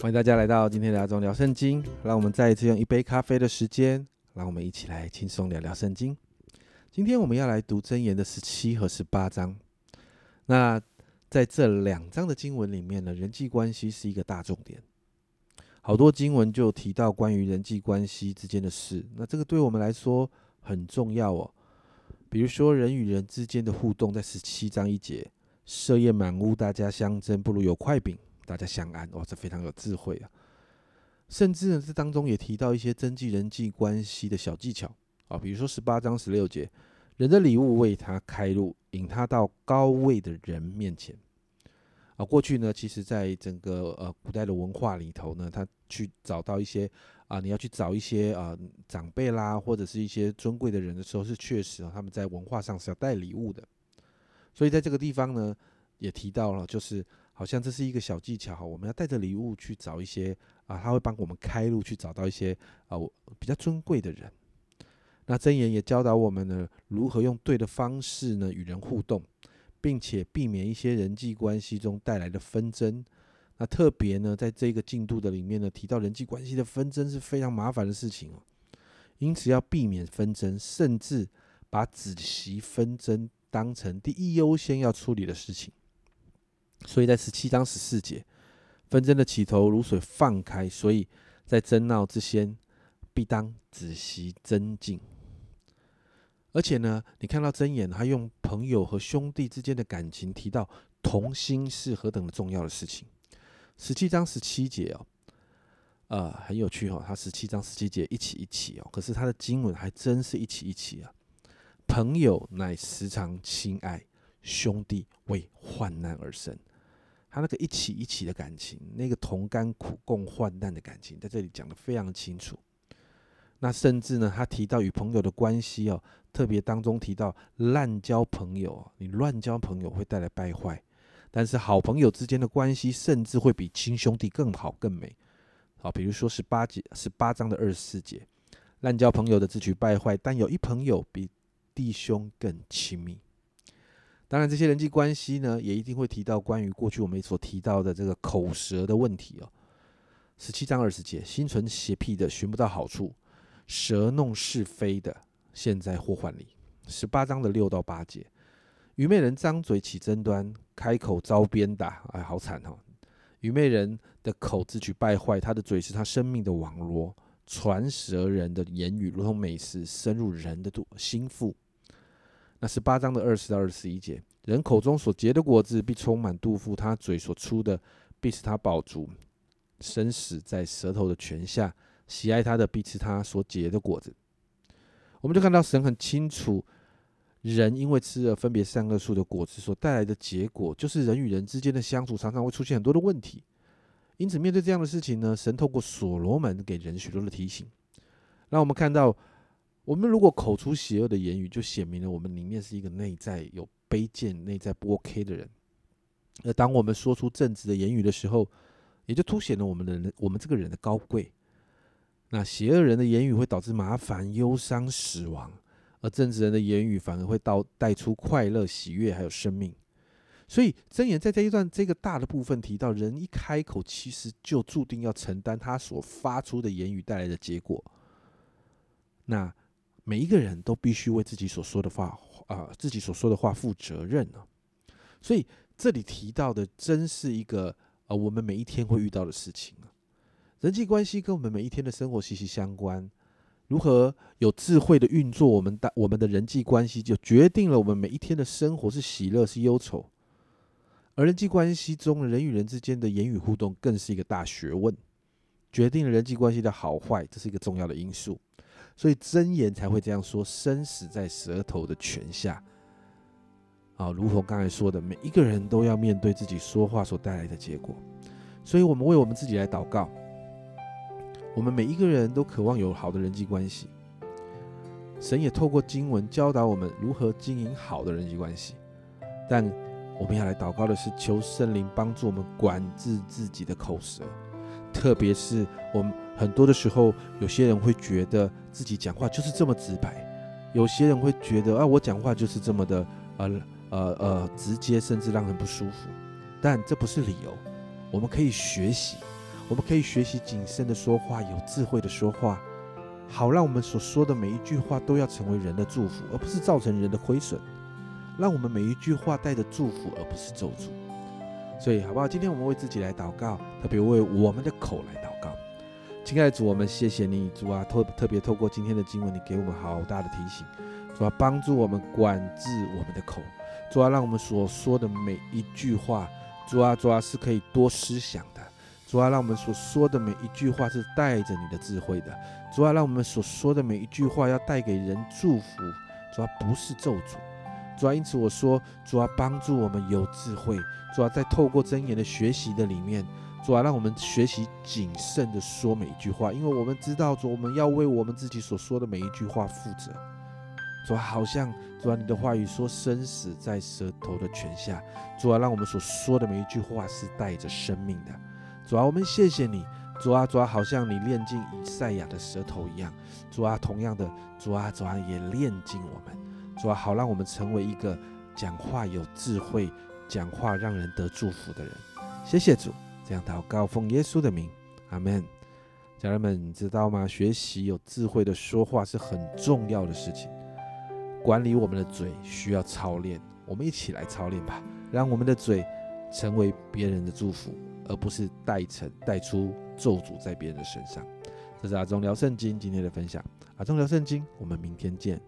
欢迎大家来到今天的阿忠聊圣经。让我们再一次用一杯咖啡的时间，让我们一起来轻松聊聊圣经。今天我们要来读箴言的十七和十八章。那在这两章的经文里面呢，人际关系是一个大重点。好多经文就提到关于人际关系之间的事，那这个对我们来说很重要哦。比如说人与人之间的互动，在十七章一节，设宴满屋，大家相争，不如有块饼。大家相安，哇，这非常有智慧啊！甚至呢，这当中也提到一些增进人际关系的小技巧啊，比如说十八章十六节，人的礼物为他开路，引他到高位的人面前啊。过去呢，其实在整个呃古代的文化里头呢，他去找到一些啊，你要去找一些啊长辈啦，或者是一些尊贵的人的时候，是确实啊，他们在文化上是要带礼物的。所以在这个地方呢，也提到了，就是。好像这是一个小技巧哈，我们要带着礼物去找一些啊，他会帮我们开路去找到一些啊比较尊贵的人。那真言也教导我们呢，如何用对的方式呢与人互动，并且避免一些人际关系中带来的纷争。那特别呢，在这个进度的里面呢，提到人际关系的纷争是非常麻烦的事情哦，因此要避免纷争，甚至把子息纷争当成第一优先要处理的事情。所以在十七章十四节，纷争的起头如水放开，所以在争闹之先，必当仔细增进。而且呢，你看到箴言，他用朋友和兄弟之间的感情提到同心是何等的重要的事情。十七章十七节哦，呃，很有趣哦，他十七章十七节一起一起哦，可是他的经文还真是一起一起啊。朋友乃时常亲爱，兄弟为患难而生。他那个一起一起的感情，那个同甘苦共患难的感情，在这里讲的非常清楚。那甚至呢，他提到与朋友的关系哦，特别当中提到滥交朋友，你乱交朋友会带来败坏。但是好朋友之间的关系，甚至会比亲兄弟更好更美。好，比如说十八节十八章的二十四节，滥交朋友的自取败坏，但有一朋友比弟兄更亲密。当然，这些人际关系呢，也一定会提到关于过去我们所提到的这个口舌的问题哦。十七章二十节，心存邪僻的寻不到好处，舌弄是非的陷在祸患里。十八章的六到八节，愚昧人张嘴起争端，开口遭鞭打，哎，好惨哦！愚昧人的口自取败坏，他的嘴是他生命的网罗，传舌人的言语如同美食，深入人的肚心腹。那十八章的二十到二十一节，人口中所结的果子必充满肚腹，他嘴所出的必使他饱足。生死在舌头的泉下，喜爱他的必吃他所结的果子。我们就看到神很清楚，人因为吃了分别三个树的果子所带来的结果，就是人与人之间的相处常常会出现很多的问题。因此，面对这样的事情呢，神透过所罗门给人许多的提醒，让我们看到。我们如果口出邪恶的言语，就显明了我们里面是一个内在有卑贱、内在不 OK 的人。而当我们说出正直的言语的时候，也就凸显了我们的人，我们这个人的高贵。那邪恶人的言语会导致麻烦、忧伤、死亡，而正直人的言语反而会到带出快乐、喜悦，还有生命。所以真言在这一段这个大的部分提到，人一开口，其实就注定要承担他所发出的言语带来的结果。那。每一个人都必须为自己所说的话啊，自己所说的话负责任呢。所以这里提到的，真是一个呃，我们每一天会遇到的事情啊。人际关系跟我们每一天的生活息息相关。如何有智慧的运作我们的我们的人际关系，就决定了我们每一天的生活是喜乐是忧愁。而人际关系中人与人之间的言语互动，更是一个大学问，决定了人际关系的好坏，这是一个重要的因素。所以真言才会这样说：生死在舌头的泉下。啊，如同刚才说的，每一个人都要面对自己说话所带来的结果。所以，我们为我们自己来祷告。我们每一个人都渴望有好的人际关系。神也透过经文教导我们如何经营好的人际关系。但我们要来祷告的是，求圣灵帮助我们管制自己的口舌，特别是我们。很多的时候，有些人会觉得自己讲话就是这么直白，有些人会觉得啊，我讲话就是这么的呃呃呃直接，甚至让人不舒服。但这不是理由，我们可以学习，我们可以学习谨慎的说话，有智慧的说话，好让我们所说的每一句话都要成为人的祝福，而不是造成人的亏损。让我们每一句话带着祝福，而不是咒诅。所以，好不好？今天我们为自己来祷告，特别为我们的口来。亲爱的主，我们谢谢你，主啊，特特别透过今天的经文，你给我们好大的提醒，主啊，帮助我们管制我们的口，主啊，让我们所说的每一句话，主啊，主啊，是可以多思想的，主啊，让我们所说的每一句话是带着你的智慧的，主啊，让我们所说的每一句话要带给人祝福，主啊，不是咒诅。主啊，因此我说，主啊，帮助我们有智慧。主啊，在透过真言的学习的里面，主啊，让我们学习谨慎的说每一句话，因为我们知道，主我们要为我们自己所说的每一句话负责。主啊，好像主啊，你的话语说，生死在舌头的泉下。主啊，让我们所说的每一句话是带着生命的。主啊，我们谢谢你。主啊，主啊，好像你炼尽以赛亚的舌头一样。主啊，同样的，主啊，主啊，也炼尽我们。主啊，好让我们成为一个讲话有智慧、讲话让人得祝福的人。谢谢主，这样祷告奉耶稣的名，阿门。家人们，你知道吗？学习有智慧的说话是很重要的事情。管理我们的嘴需要操练，我们一起来操练吧，让我们的嘴成为别人的祝福，而不是带成带出咒诅在别人的身上。这是阿忠聊圣经今天的分享。阿忠聊圣经，我们明天见。